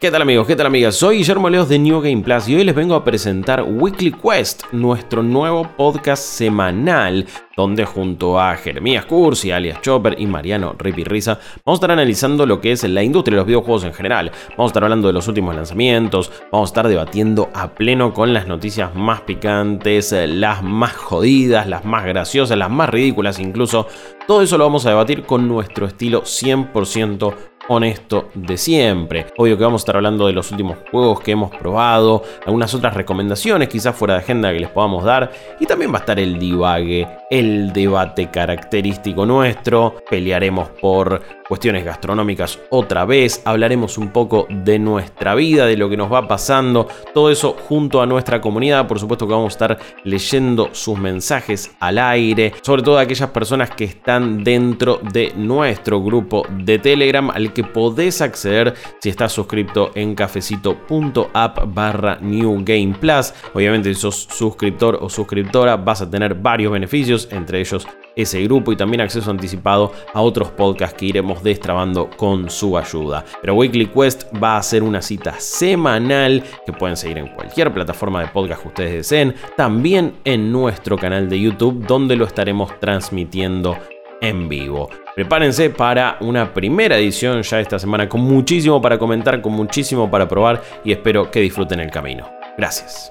¿Qué tal amigos? ¿Qué tal amigas? Soy Guillermo Leos de New Game Plus y hoy les vengo a presentar Weekly Quest, nuestro nuevo podcast semanal, donde junto a Jeremías Cursi, alias Chopper y Mariano Ripi Risa, vamos a estar analizando lo que es la industria de los videojuegos en general. Vamos a estar hablando de los últimos lanzamientos, vamos a estar debatiendo a pleno con las noticias más picantes, las más jodidas, las más graciosas, las más ridículas incluso. Todo eso lo vamos a debatir con nuestro estilo 100% honesto de siempre. Obvio que vamos a estar hablando de los últimos juegos que hemos probado, algunas otras recomendaciones quizás fuera de agenda que les podamos dar. Y también va a estar el divague, el debate característico nuestro, pelearemos por cuestiones gastronómicas otra vez, hablaremos un poco de nuestra vida, de lo que nos va pasando, todo eso junto a nuestra comunidad, por supuesto que vamos a estar leyendo sus mensajes al aire, sobre todo aquellas personas que están dentro de nuestro grupo de Telegram al que podés acceder si estás suscrito en cafecito.app barra New Game Plus. Obviamente si sos suscriptor o suscriptora vas a tener varios beneficios, entre ellos ese grupo y también acceso anticipado a otros podcasts que iremos destrabando con su ayuda. Pero Weekly Quest va a ser una cita semanal que pueden seguir en cualquier plataforma de podcast que ustedes deseen, también en nuestro canal de YouTube donde lo estaremos transmitiendo en vivo. Prepárense para una primera edición ya esta semana con muchísimo para comentar, con muchísimo para probar y espero que disfruten el camino. Gracias.